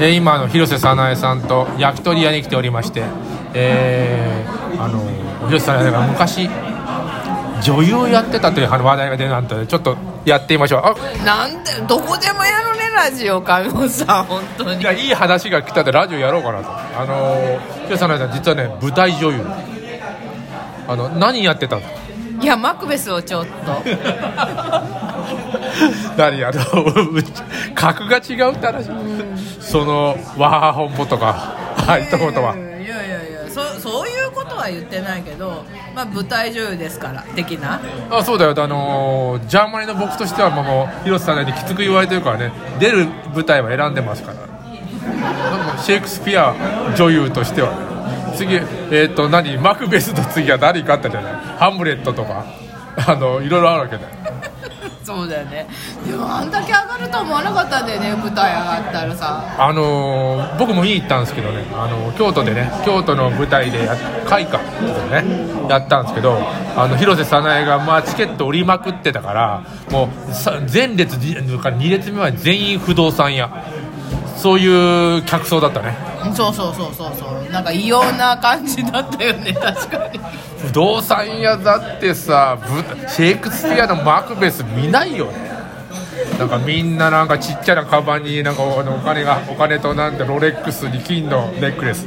えー今あの広瀬早苗さんと焼き鳥屋に来ておりまして、えーあの広瀬早苗が昔女優やってたという話題が出るなんてちょっとやってみましょう。あなんでどこでもやるねラジオ上本さん本当に。いやいい話が来たんでラジオやろうかなと。あの広瀬早苗さん実はね舞台女優。あの何やってたの？いやマクベスをちょっと 何あの 格が違うって話。そのワーホンポとかあいったことは。いやいやいやそそういうことは言ってないけど、まあ、舞台女優ですから的な。あそうだよ。あのジャーマネの僕としてはもう広瀬さんにきつく言われてるからね。出る舞台は選んでますから。シェイクスピア女優としては。次えっ、と何？マクベスの次は何かあったじゃない？ハムレットとか。あのいろいろあるわけだよそうだよね。でもあんだけ上がると思わなかったんだよね舞台上がったらさ。あのー僕も見に行ったんですけどね、あの京都でね京都の舞台でや開花でねやったんですけどあの広瀬早苗がまあチケット売りまくってたからもうさ前列2列目は全員不動産屋。そういう客層だったね。そうそうそうそうそう。なんか異様な感じだったよね 確かに。不動産屋だってさぶシェイクスピアのマクベス見ないよね。なんかみんななんかちっちゃなカバンになんかお金がお金となんてロレックスに金のネックレス。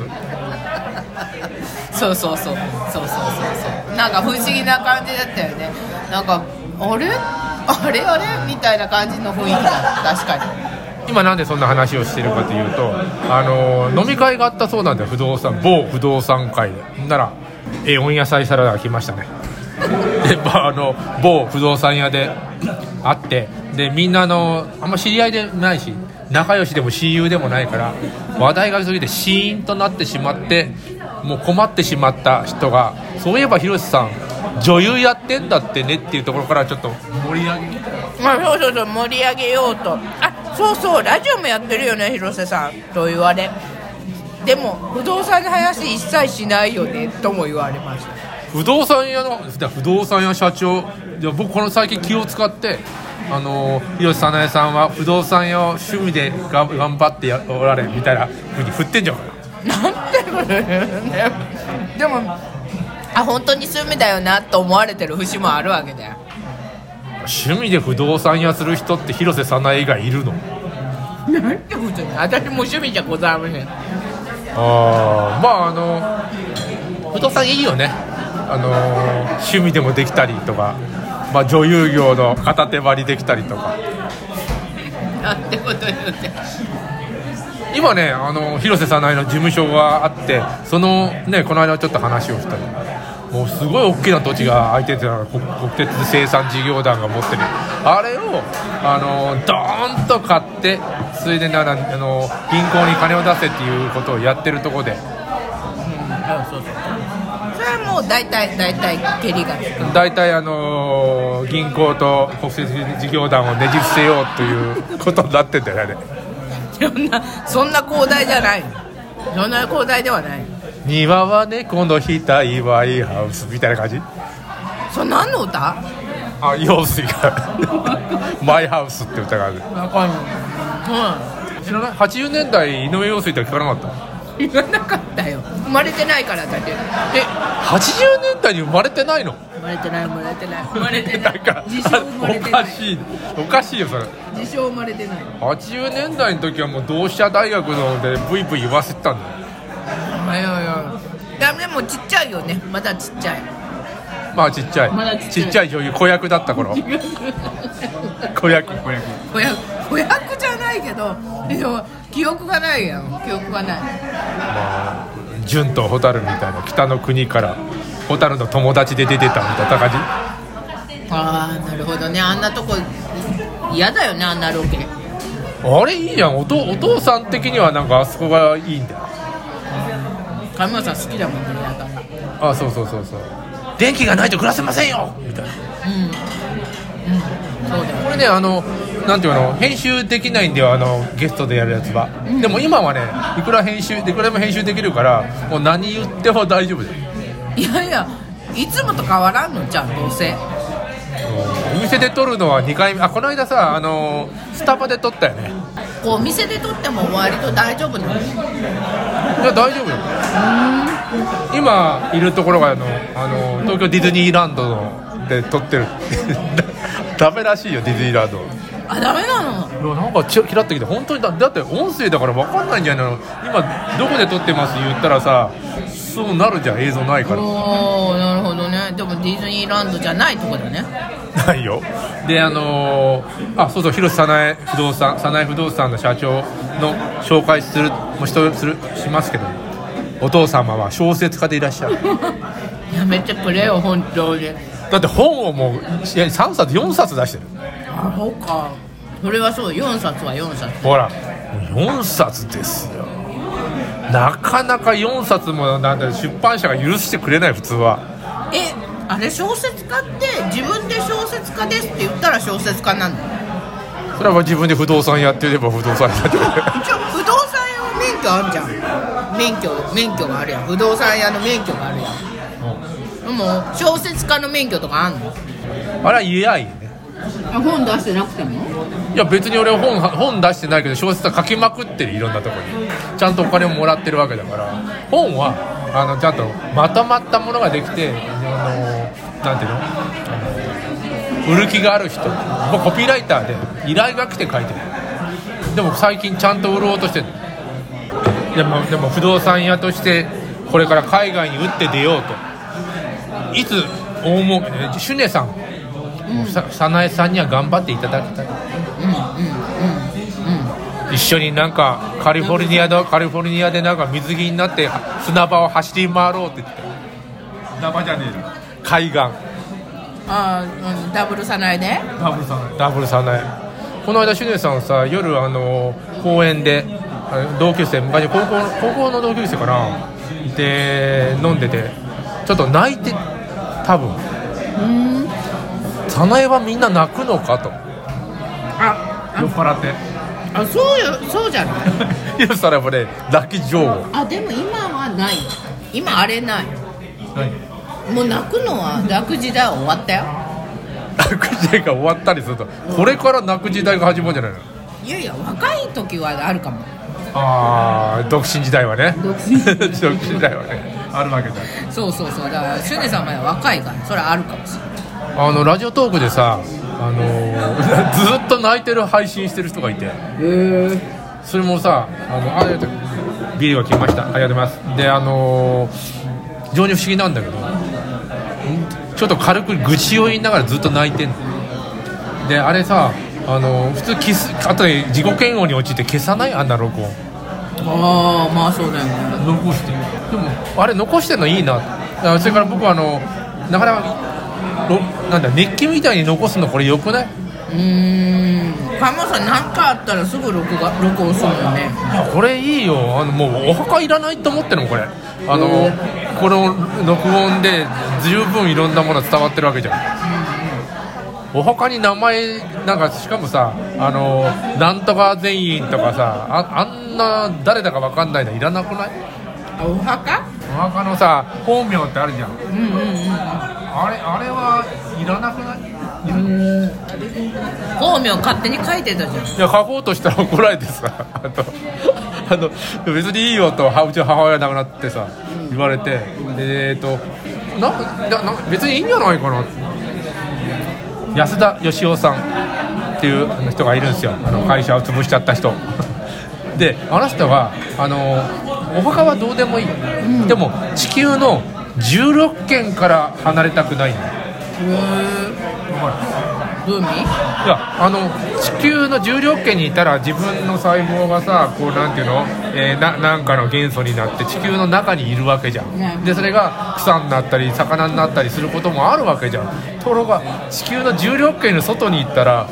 そうそうそうそうそうそう。そうなんか不思議な感じだったよね。なんかあれ？あれ？あれ？みたいな感じの雰囲気だ確かに今なんでそんな話をしてるかというとあの飲み会があったそうなんだよ不動産某不動産会で。ほんならえ温野菜サラダが来ましたね。で、まあ、あの某不動産屋で会ってでみんなのあんま知り合いでないし仲良しでも親友でもないから話題が過ぎてシーンとなってしまってもう困ってしまった人がそういえば広瀬さん女優やってんだってねっていうところからちょっと盛り上げ。まあそうそうそう盛り上げようと。あそうそうラジオもやってるよね広瀬さんと言われ。でも不動産の話一切しないよねとも言われました不動産屋の不動産屋社長。いや僕この最近気を使ってあの広瀬早苗さんは不動産屋を趣味でが頑張ってやおられみたいなふうに振ってんじゃん。かなんてこと言うね。でもあ本当に趣味だよなと思われてる節もあるわけだよ趣味で不動産屋する人って広瀬早苗以外いるの？なんてことね私も趣味じゃございません。ああまああの不動産いいよね。あの趣味でもできたりとか、まあ、女優業の片手張りできたりとか。なんてこと言うて。今ねあの広瀬早苗の事務所があってそのねこの間ちょっと話をした。りもうすごい大きな土地が空いてて国鉄生産事業団が持ってる。あれをあのドーンと買ってそれでならあの銀行に金を出せっていうことをやってるところでそうそう。それはもう大体大体蹴りが大体あの銀行と国鉄事業団をねじ伏せようということになってんだよねそんなそんな広大じゃないそんな広大ではない庭は猫の額ワイハウスみたいな感じ。それ何の歌？あ陽水がマイハウスって歌がある。わかんない。知らない？80年代井上陽水って聞かなかった？うん言わなかったよ。生まれてないからだって。え80年代に生まれてないの？生まれてない生まれてない。生まれてなない自称生まれておない。かしい。おかしいよそれ。自称生まれてない。80年代の時はもう同志社大学のでブイブイ言わせてたんだよ。いやいやいやでもちっちゃいよね。まだちっちゃい。まあちっちゃい。まだちっちゃい。ちっちゃい女優子役だった頃。子役子役。子役。子役じゃないけどでも記憶がないやん。記憶がない。まあ純と蛍みたいな北の国から蛍の友達で出てたみたいな感じ？ああなるほどね。あんなとこ嫌だよねあんなロケ。あれいいじゃん。おとお父さん的にはなんかあそこがいいんだよ上村さん好きだもんねだか。らあそうそうそうそう。電気がないと暮らせませんよ。みたいなうん。うん。そうだよこれねあのなんていうの？編集できないんだよあのゲストでやるやつは、でも今はねいくら編集いくらでも編集できるからもう何言っても大丈夫だよ。いやいやいつもと変わらんのじゃんどうせ。お店で撮るのは2回目。あこの間さあのスタバで撮ったよねお店で撮っても割と大丈夫なの？いや大丈夫よ。今いるところがあのあの東京ディズニーランドので撮ってる。ダメらしいよディズニーランド。あダメなの？いやなんかちキラってきて本当にだだって音声だから分かんないんじゃないの？今どこで撮ってます？言ったらさそうなるじゃん映像ないから。おおなるほどね。でもディズニーランドじゃないとこだねないよ。であのーあそうそう広瀬早苗不動産早苗不動産の社長の紹介するもしするしますけどお父様は小説家でいらっしゃる。やめてくれよ本当に。だって本をもういや3冊4冊出してる。あそうか。それはそう4冊は4冊。ほら4冊ですよ。なかなか4冊もなんだ出版社が許してくれない普通は。えあれ小説家って自分で小説家ですって言ったら小説家なんだ。よそれは自分で不動産やってれば不動産やって不動産屋の免許あんじゃん。免許免許があるやん。不動産屋の免許があるやん。でも小説家の免許とかあんの？あれは言えないよね。本出してなくても？いや別に俺は本本出してないけど小説は書きまくってるいろんなとこに。ちゃんとお金をもらってるわけだから。本はあのちゃんとまとまったものができてあのなんていうの？売る気がある人。僕コピーライターで依頼が来て書いてる。でも最近ちゃんと売ろうとしてるでもでも不動産屋としてこれから海外に打って出ようと。いつ大儲けえシュネさん。早苗さんには頑張っていただきたい。一緒になんかカリフォルニアのカリフォルニアでなんか水着になって砂場を走り回ろうって言って砂場じゃねえよ海岸。ああ、うん、ダブルさないでダブルさないダブルさないこの間シュネさんさ夜あの公園で同級生昔高校の高校の同級生かな。で飲んでてちょっと泣いて多分。早苗はみんな泣くのかと。あ。酔っ払ってあそうよそうじゃない？いやそれもね泣き上手あでも今はない。今あれない。何？もう泣くのは泣く時代は終わったよ。泣く時代が終わったりするとこれから泣く時代が始まるんじゃないの？いやいや若い時はあるかも。ああ独身時代はね。独身時代。はね。あるわけだそうそうそうだからシュネさんまだ若いからそれはあるかもしれない。あのラジオトークでさあのー ずっと泣いてる配信してる人がいて。それもさあのあビリが来ました。ありがとうございます。であのー非常に不思議なんだけどんちょっと軽く愚痴を言いながらずっと泣いてんの。であれさあのー普通消すあとで自己嫌悪に陥って消さない？あんな録音。ああまあそうだよね。残して。でもあれ残してんのいいな。あそれから僕はあのなかなかろなんだ日記みたいに残すのこれよくない？うーん。川本さん何かあったらすぐ録画録音するよね。いやこれいいよ。あのもうお墓いらないと思ってるのこれ。あのこの録音で十分いろんなもの伝わってるわけじゃん。お墓に名前なんかしかもさあのなんとか全員とかさああんな誰だか分かんないのいらなくない？あお墓？お墓のさ本名ってあるじゃんうんうんうんあれあれはいらなくない？本名勝手に書いてたじゃん。いや書こうとしたら怒られてさ。あのあの別にいいよとはうちの母親亡くなってさ言われて。でえっとなんかなな別にいいんじゃないかな。安田義雄さんっていうあの人がいるんですよ。あの会社を潰しちゃった人。であの人はあのお墓はどうでもいい、でも地球の16県から離れたくないんだよどういう意味いやあの地球の重力圏にいたら自分の細胞がさこうなんていうの、えーななんかの元素になって地球の中にいるわけじゃねんでそれが草になったり魚になったりすることもあるわけじゃん。ところが地球の重力圏の外に行ったら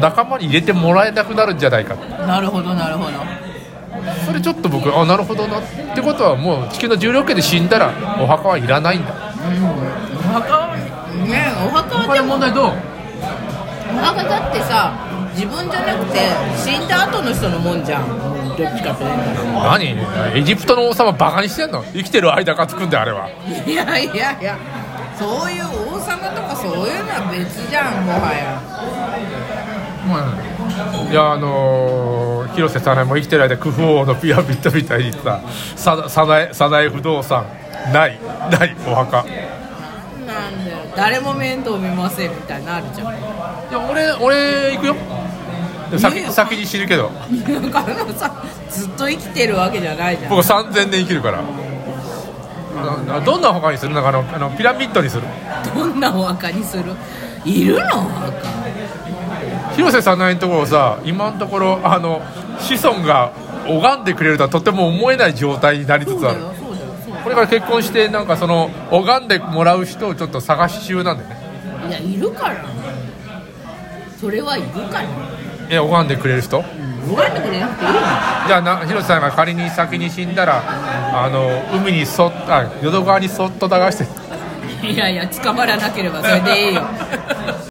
仲間に入れてもらえなくなるんじゃないか。なるほどなるほどそれちょっと僕あなるほどなってことはもう地球の重力圏で死んだらお墓はいらないんだ。お墓はねお墓はでも問題どうお墓だってさ自分じゃなくて死んだ後の人のもんじゃん。どっちかという何？エジプトの王様バカにしてんの？生きてる間がつくんだよあれはといやいやいやそういう王様とかそういうのは別じゃんもはやまあ、いやあのー広瀬さなえも生きてる間クフ王のピラミッドみたいにさささなえさなえ不動産。ない。ないお墓。いなんだよ。誰も面倒見ませんみたいなのあるじゃん。や俺俺行くよ。先先に死ぬけど。ずっと生きてるわけじゃないじゃん。僕3000年生きるから。どんなお墓にする？のかあのあのピラミッドにする？どんなお墓にする？いるの？お墓広瀬さなえのところさ今のところあの子孫が拝んでくれるとはとても思えない状態になりつつある。これから結婚してなんかその拝んでもらう人をちょっと探し中なんだよね。いやいるから。それはいるから。え拝んでくれる人？覚えてくれなくていいの。じゃあな広瀬さんが仮に先に死んだらあの海にそっあ淀川にそっと流して。いやいや捕まらなければそれでいいよ